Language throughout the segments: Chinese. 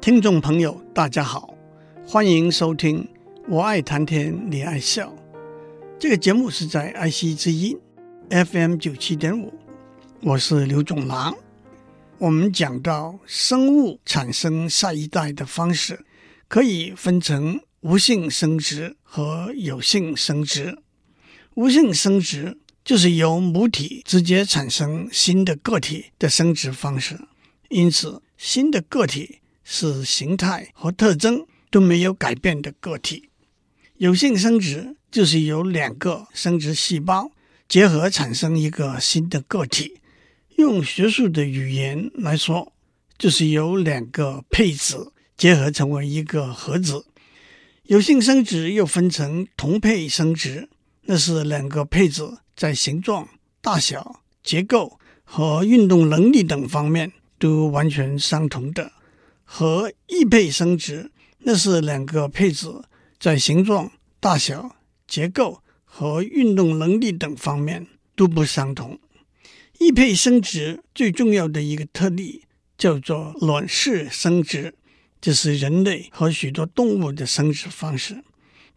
听众朋友，大家好，欢迎收听《我爱谈天，你爱笑》这个节目是在爱惜之音 FM 九七点五，我是刘总郎。我们讲到生物产生下一代的方式，可以分成无性生殖和有性生殖。无性生殖就是由母体直接产生新的个体的生殖方式，因此新的个体是形态和特征都没有改变的个体。有性生殖就是由两个生殖细胞结合产生一个新的个体。用学术的语言来说，就是由两个配子结合成为一个合子。有性生殖又分成同配生殖，那是两个配子在形状、大小、结构和运动能力等方面都完全相同的；和异配生殖，那是两个配子在形状、大小、结构和运动能力等方面都不相同。异配生殖最重要的一个特例叫做卵式生殖，这是人类和许多动物的生殖方式。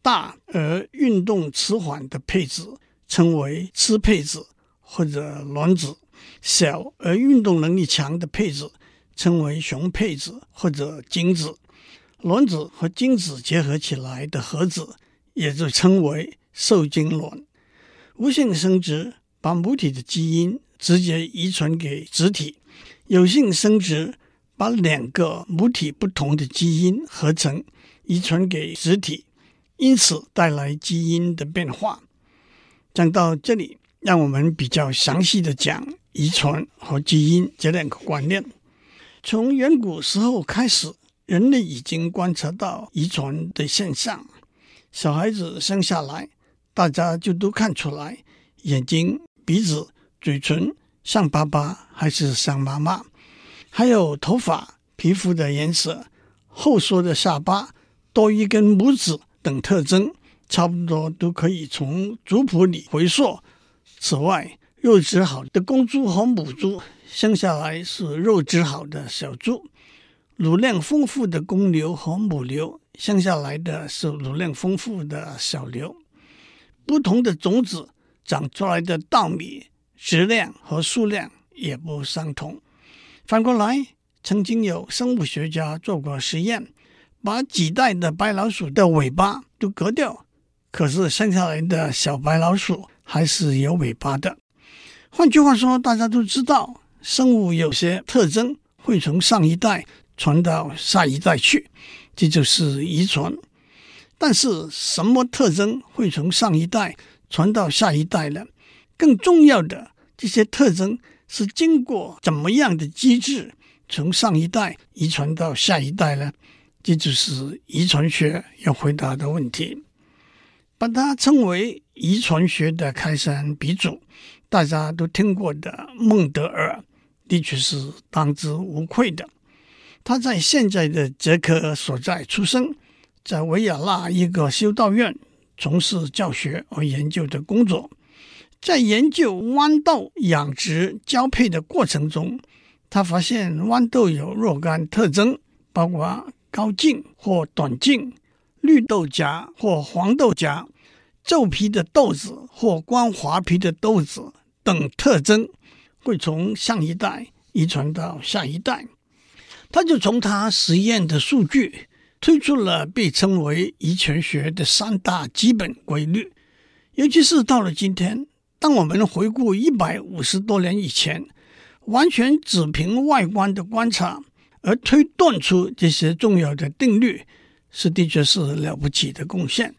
大而运动迟缓的配子称为雌配子或者卵子，小而运动能力强的配子称为雄配子或者精子。卵子和精子结合起来的合子也就称为受精卵。无性生殖把母体的基因直接遗传给子体，有性生殖把两个母体不同的基因合成，遗传给子体，因此带来基因的变化。讲到这里，让我们比较详细的讲遗传和基因这两个观念。从远古时候开始，人类已经观察到遗传的现象。小孩子生下来，大家就都看出来，眼睛、鼻子。嘴唇像爸爸还是像妈妈？还有头发、皮肤的颜色、后缩的下巴、多一根拇指等特征，差不多都可以从族谱里回溯。此外，肉质好的公猪和母猪生下来是肉质好的小猪；乳量丰富的公牛和母牛生下来的是乳量丰富的小牛。不同的种子长出来的稻米。质量和数量也不相同。反过来，曾经有生物学家做过实验，把几代的白老鼠的尾巴都割掉，可是生下来的小白老鼠还是有尾巴的。换句话说，大家都知道，生物有些特征会从上一代传到下一代去，这就是遗传。但是，什么特征会从上一代传到下一代呢？更重要的。这些特征是经过怎么样的机制从上一代遗传到下一代呢？这就是遗传学要回答的问题。把它称为遗传学的开山鼻祖，大家都听过的孟德尔，的确是当之无愧的。他在现在的捷克所在出生，在维也纳一个修道院从事教学和研究的工作。在研究豌豆养殖交配的过程中，他发现豌豆有若干特征，包括高茎或短茎、绿豆荚或黄豆荚、皱皮的豆子或光滑皮的豆子等特征，会从上一代遗传到下一代。他就从他实验的数据推出了被称为遗传学的三大基本规律，尤其是到了今天。当我们回顾一百五十多年以前，完全只凭外观的观察而推断出这些重要的定律，是的确是了不起的贡献。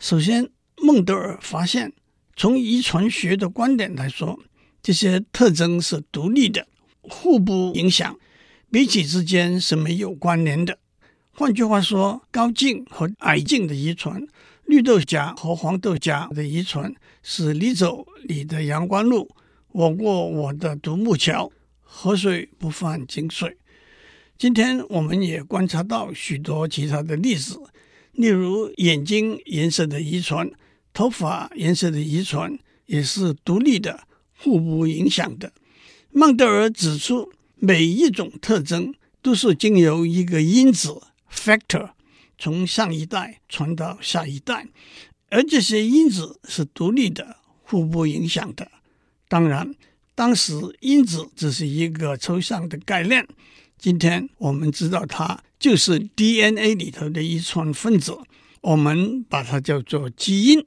首先，孟德尔发现，从遗传学的观点来说，这些特征是独立的，互不影响，彼此之间是没有关联的。换句话说，高茎和矮茎的遗传。绿豆荚和黄豆荚的遗传是你走你的阳关路，我过我的独木桥，河水不犯井水。今天我们也观察到许多其他的例子，例如眼睛颜色的遗传、头发颜色的遗传也是独立的、互不影响的。孟德尔指出，每一种特征都是经由一个因子 factor 从上一代传到下一代，而这些因子是独立的、互不影响的。当然，当时因子只是一个抽象的概念，今天我们知道它就是 DNA 里头的一串分子，我们把它叫做基因。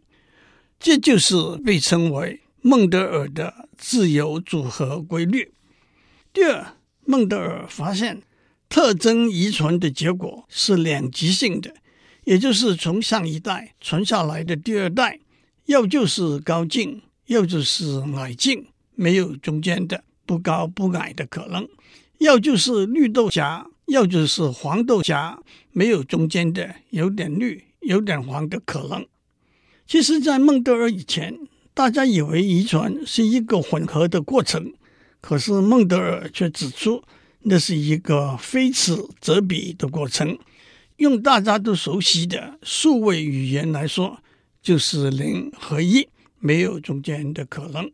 这就是被称为孟德尔的自由组合规律。第二，孟德尔发现。特征遗传的结果是两极性的，也就是从上一代传下来的第二代，要就是高进，要就是矮进，没有中间的不高不矮的可能；要就是绿豆荚，要就是黄豆荚，没有中间的有点绿有点黄的可能。其实，在孟德尔以前，大家以为遗传是一个混合的过程，可是孟德尔却指出。那是一个非此则彼的过程。用大家都熟悉的数位语言来说，就是零和一，没有中间的可能。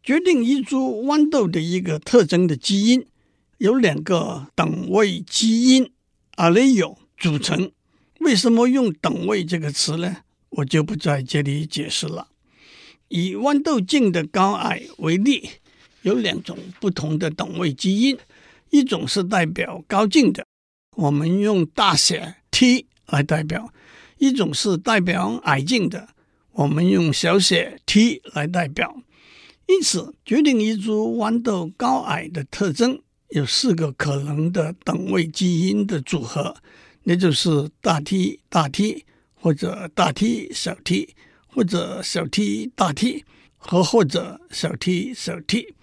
决定一株豌豆的一个特征的基因，由两个等位基因 allele 组成。为什么用等位这个词呢？我就不在这里解释了。以豌豆茎的高矮为例，有两种不同的等位基因。一种是代表高茎的，我们用大写 T 来代表；一种是代表矮茎的，我们用小写 t 来代表。因此，决定一株豌豆高矮的特征有四个可能的等位基因的组合，那就是大 T 大 T，或者大 T 小 t，或者小 t 大 T，和或者小 t 小 t。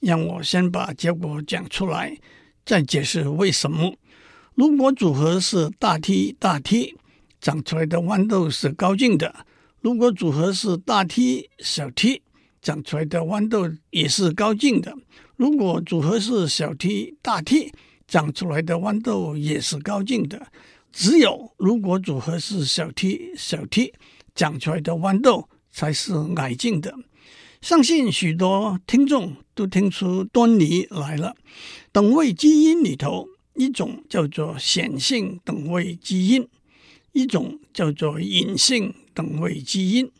让我先把结果讲出来，再解释为什么。如果组合是大 T 大 T，长出来的豌豆是高茎的；如果组合是大 T 小 t，长出来的豌豆也是高茎的；如果组合是小 t 大 T，长出来的豌豆也是高茎的。只有如果组合是小 t 小 t，长出来的豌豆才是矮进的。相信许多听众都听出端倪来了。等位基因里头，一种叫做显性等位基因，一种叫做隐性等位基因。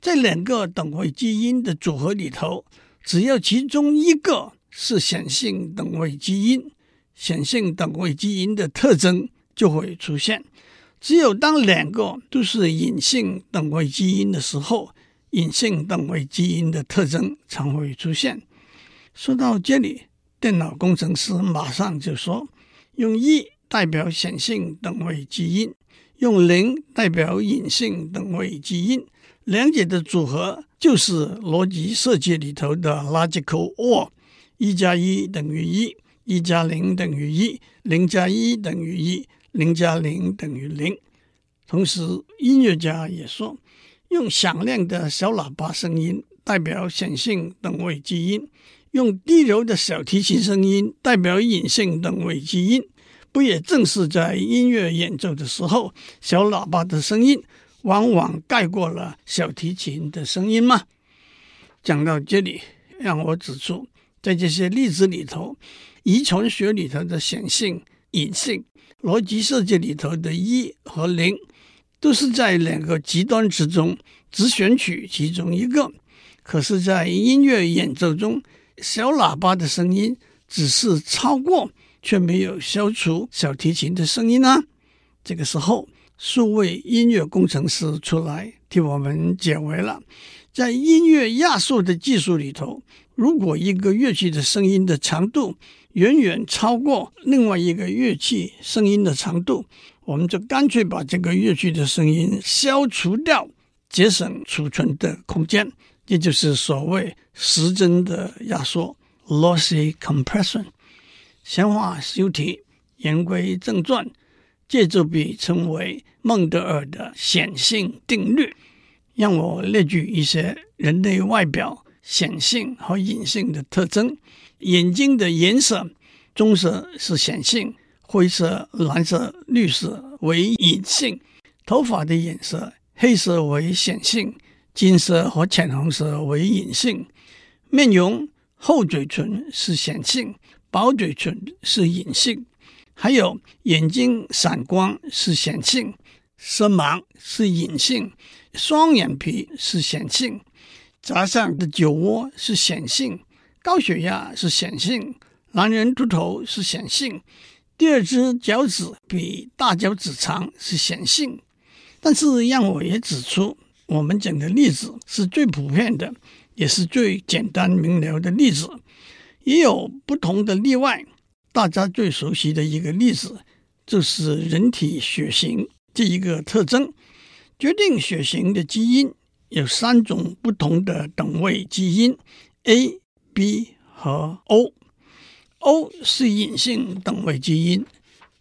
在两个等位基因的组合里头，只要其中一个是显性等位基因，显性等位基因的特征就会出现。只有当两个都是隐性等位基因的时候，隐性等位基因的特征常会出现。说到这里，电脑工程师马上就说：用一代表显性等位基因，用零代表隐性等位基因，两者的组合就是逻辑设计里头的 logical or，一加一等于一，一加零等于一，零加一等于一，零加零等于零。同时，音乐家也说。用响亮的小喇叭声音代表显性等位基因，用低柔的小提琴声音代表隐性等位基因。不也正是在音乐演奏的时候，小喇叭的声音往往盖过了小提琴的声音吗？讲到这里，让我指出，在这些例子里头，遗传学里头的显性、隐性，逻辑设计里头的一和零。都是在两个极端之中只选取其中一个，可是，在音乐演奏中，小喇叭的声音只是超过，却没有消除小提琴的声音啊。这个时候，数位音乐工程师出来替我们解围了。在音乐压缩的技术里头，如果一个乐器的声音的长度远远超过另外一个乐器声音的长度，我们就干脆把这个乐器的声音消除掉，节省储存的空间，也就是所谓时针的压缩 （lossy compression）。闲话休提，言归正传，这就被称为孟德尔的显性定律。让我列举一些人类外表显性和隐性的特征：眼睛的颜色，棕色是显性。灰色、蓝色、绿色为隐性；头发的颜色，黑色为显性，金色和浅红色为隐性；面容，厚嘴唇是显性，薄嘴唇是隐性；还有眼睛闪光是显性，色盲是隐性，双眼皮是显性，扎上的酒窝是显性，高血压是显性，男人秃头是显性，第二只脚趾比大脚趾长是显性。但是让我也指出，我们讲的例子是最普遍的，也是最简单明了的例子，也有不同的例外。大家最熟悉的一个例子，就是人体血型这一个特征。决定血型的基因有三种不同的等位基因：A、B 和 O。O 是隐性等位基因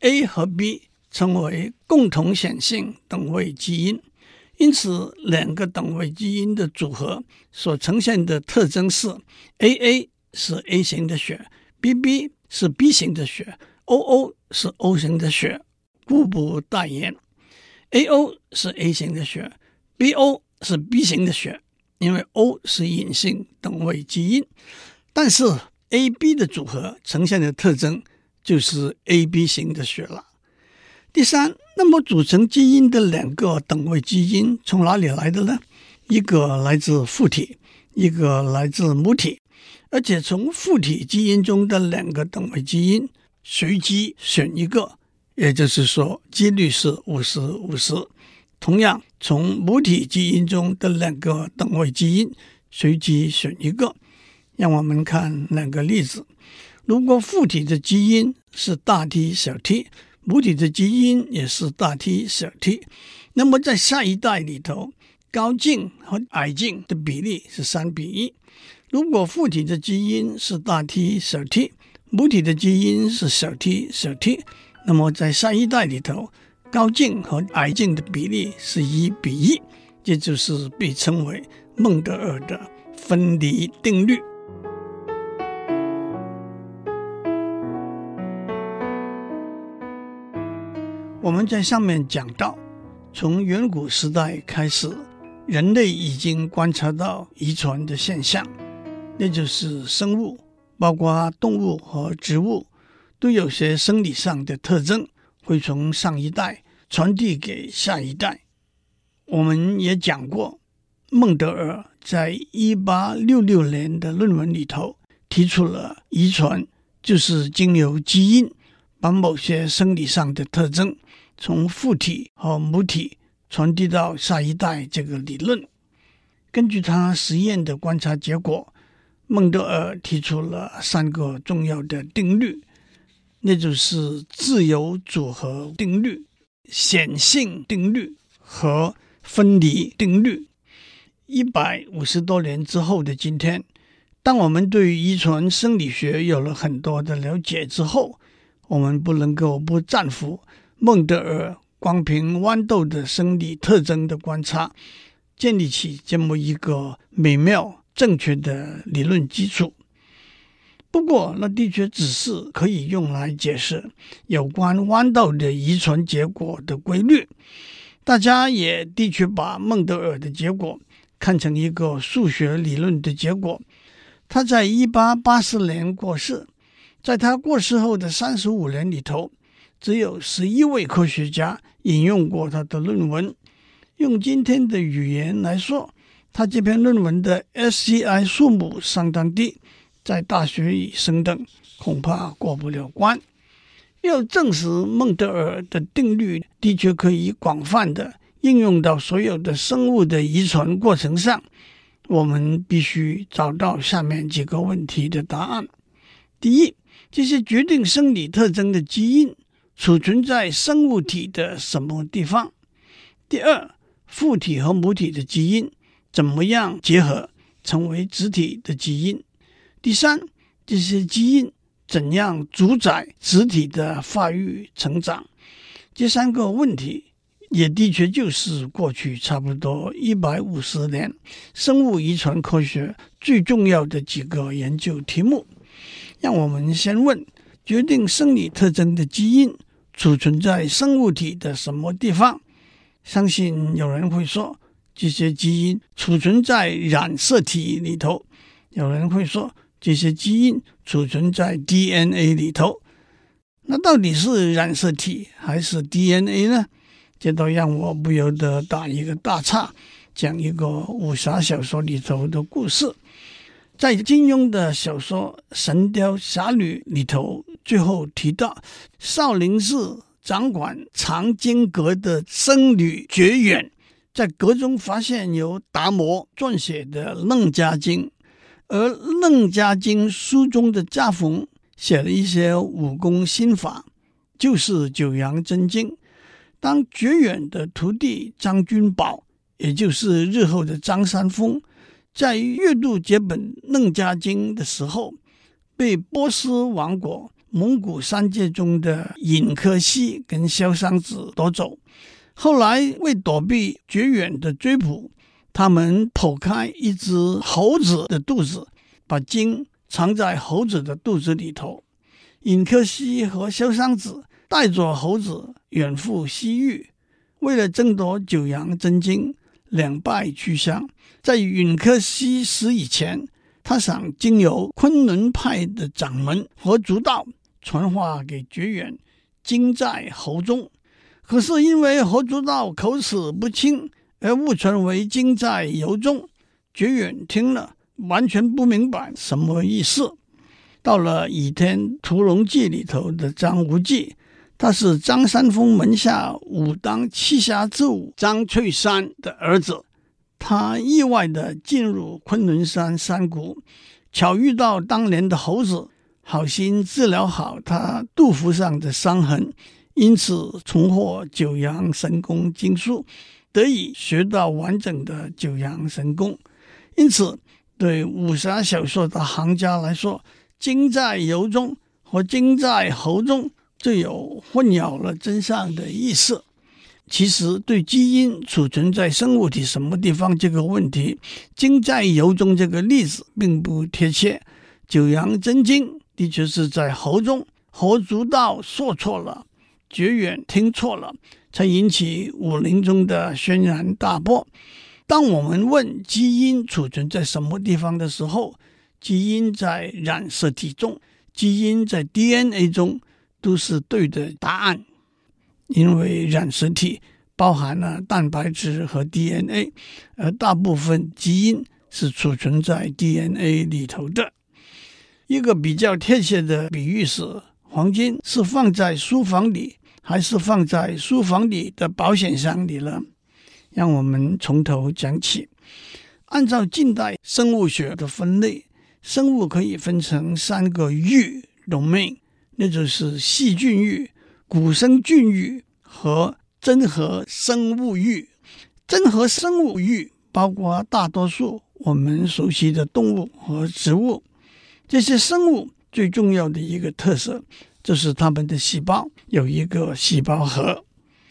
，A 和 B 称为共同显性等位基因。因此，两个等位基因的组合所呈现的特征是：AA 是 A 型的血，BB。是 B 型的血，OO 是 O 型的血，故不代言。AO 是 A 型的血，BO 是 B 型的血，因为 O 是隐性等位基因。但是 AB 的组合呈现的特征就是 AB 型的血了。第三，那么组成基因的两个等位基因从哪里来的呢？一个来自父体，一个来自母体。而且从父体基因中的两个等位基因随机选一个，也就是说几率是五十五十。同样，从母体基因中的两个等位基因随机选一个。让我们看两个例子：如果父体的基因是大 T 小 t，母体的基因也是大 T 小 t，那么在下一代里头，高径和矮径的比例是三比一。如果父体的基因是大 T 小 t，母体的基因是小 t 小 t，那么在下一代里头，高径和矮径的比例是一比一，这就是被称为孟德尔的分离定律。我们在上面讲到，从远古时代开始，人类已经观察到遗传的现象。那就是生物，包括动物和植物，都有些生理上的特征，会从上一代传递给下一代。我们也讲过，孟德尔在一八六六年的论文里头提出了遗传就是经由基因把某些生理上的特征从父体和母体传递到下一代这个理论。根据他实验的观察结果。孟德尔提出了三个重要的定律，那就是自由组合定律、显性定律和分离定律。一百五十多年之后的今天，当我们对遗传生理学有了很多的了解之后，我们不能够不赞服孟德尔光凭豌豆的生理特征的观察，建立起这么一个美妙。正确的理论基础，不过那的确只是可以用来解释有关弯道的遗传结果的规律。大家也的确把孟德尔的结果看成一个数学理论的结果。他在一八八四年过世，在他过世后的三十五年里头，只有十一位科学家引用过他的论文。用今天的语言来说，他这篇论文的 SCI 数目相当低，在大学里升等恐怕过不了关。要证实孟德尔的定律的确可以广泛的应用到所有的生物的遗传过程上，我们必须找到下面几个问题的答案：第一，这些决定生理特征的基因储存在生物体的什么地方？第二，父体和母体的基因。怎么样结合成为子体的基因？第三，这些基因怎样主宰子体的发育成长？这三个问题也的确就是过去差不多一百五十年生物遗传科学最重要的几个研究题目。让我们先问：决定生理特征的基因储存在生物体的什么地方？相信有人会说。这些基因储存在染色体里头，有人会说这些基因储存在 DNA 里头。那到底是染色体还是 DNA 呢？这都让我不由得打一个大岔，讲一个武侠小说里头的故事。在金庸的小说《神雕侠侣》里头，最后提到少林寺掌管藏经阁的僧侣觉远，在阁中发现由达摩撰写的《楞伽经》，而《楞伽经》书中的家缝写了一些武功心法，就是《九阳真经》。当觉远的徒弟张君宝，也就是日后的张三丰，在阅读这本《楞伽经》的时候，被波斯王国蒙古三界中的尹克西跟萧商子夺走。后来为躲避觉远的追捕，他们剖开一只猴子的肚子，把经藏在猴子的肚子里头。尹克西和萧商子带着猴子远赴西域，为了争夺《九阳真经》，两败俱伤。在尹克西死以前，他想经由昆仑派的掌门何足道传话给觉远，经在喉中。可是因为何足道口齿不清，而误传为经在由中。觉远听了完全不明白什么意思。到了《倚天屠龙记》里头的张无忌，他是张三丰门下武当七侠之五张翠山的儿子。他意外地进入昆仑山山谷，巧遇到当年的猴子，好心治疗好他肚腹上的伤痕，因此重获九阳神功经术，得以学到完整的九阳神功。因此，对武侠小说的行家来说，精在由中和精在喉中就有混淆了真相的意思。其实，对基因储存在生物体什么地方这个问题，“精在由中”这个例子并不贴切。《九阳真经》的确是在喉中，喉足道说错了，觉远听错了，才引起武林中的轩然大波。当我们问基因储存在什么地方的时候，基因在染色体中，基因在 DNA 中，都是对的答案。因为染色体包含了蛋白质和 DNA，而大部分基因是储存在 DNA 里头的。一个比较贴切的比喻是：黄金是放在书房里，还是放在书房里的保险箱里呢？让我们从头讲起。按照近代生物学的分类，生物可以分成三个域 （domain），那就是细菌域。古生菌域和真核生物域，真核生物域包括大多数我们熟悉的动物和植物。这些生物最重要的一个特色就是它们的细胞有一个细胞核，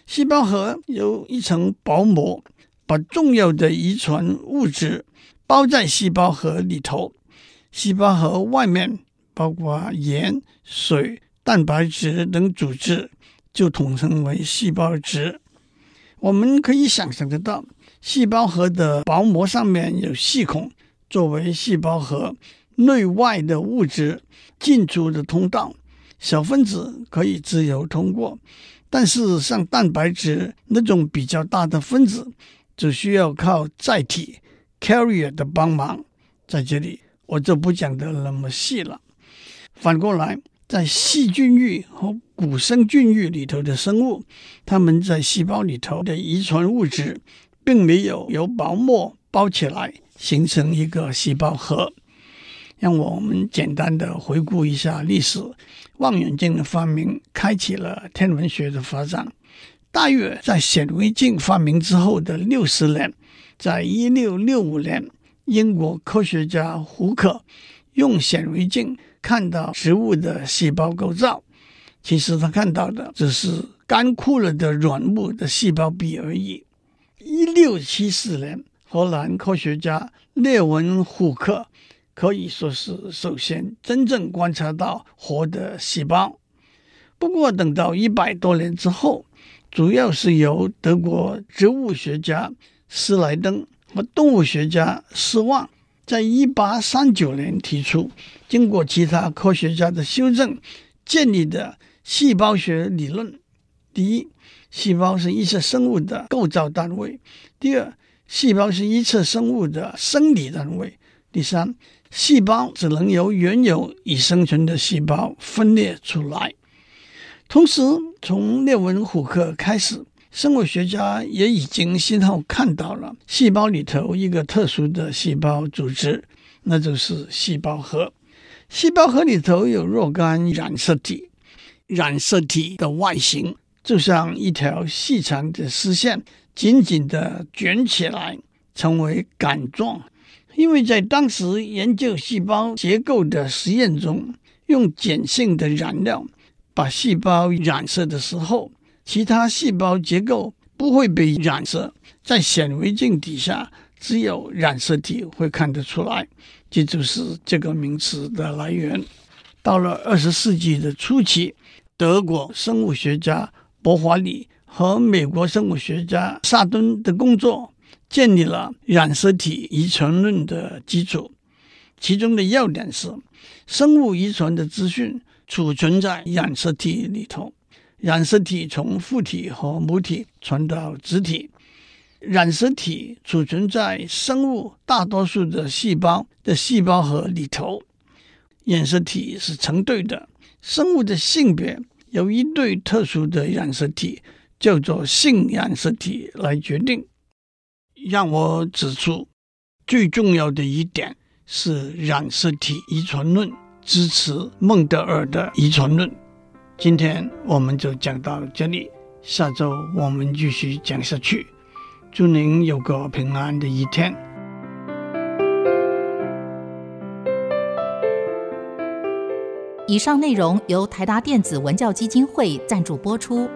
细胞核有一层薄膜，把重要的遗传物质包在细胞核里头。细胞核外面包括盐、水。蛋白质等组织就统称为细胞质。我们可以想象得到，细胞核的薄膜上面有细孔，作为细胞核内外的物质进出的通道，小分子可以自由通过。但是像蛋白质那种比较大的分子，只需要靠载体 carrier 的帮忙。在这里我就不讲得那么细了。反过来。在细菌域和古生菌域里头的生物，它们在细胞里头的遗传物质，并没有由薄膜包起来形成一个细胞核。让我们简单的回顾一下历史：望远镜的发明开启了天文学的发展。大约在显微镜发明之后的六十年，在一六六五年，英国科学家胡克用显微镜。看到植物的细胞构造，其实他看到的只是干枯了的软木的细胞壁而已。一六七四年，荷兰科学家列文虎克可以说是首先真正观察到活的细胞。不过，等到一百多年之后，主要是由德国植物学家施莱登和动物学家施旺。在一八三九年提出，经过其他科学家的修正，建立的细胞学理论：第一，细胞是一切生物的构造单位；第二，细胞是一切生物的生理单位；第三，细胞只能由原有已生存的细胞分裂出来。同时，从列文虎克开始，生物学家也已经先后看到了细胞里头一个特殊的细胞组织，那就是细胞核。细胞核里头有若干染色体，染色体的外形就像一条细长的丝线，紧紧地卷起来，成为杆状。因为在当时研究细胞结构的实验中，用碱性的染料把细胞染色的时候，其他细胞结构不会被染色，在显微镜底下，只有染色体会看得出来。这就是这个名词的来源。到了二十世纪的初期，德国生物学家伯华里和美国生物学家萨顿的工作，建立了染色体遗传论的基础。其中的要点是，生物遗传的资讯储存在染色体里头，染色体从父体和母体传到子体。染色体储存在生物大多数的细胞的细胞核里头，染色体是成对的。生物的性别由一对特殊的染色体叫做性染色体来决定。让我指出，最重要的一点是染色体遗传论支持孟德尔的遗传论。今天我们就讲到这里，下周我们继续讲下去。祝您有个平安的一天。以上内容由台达电子文教基金会赞助播出。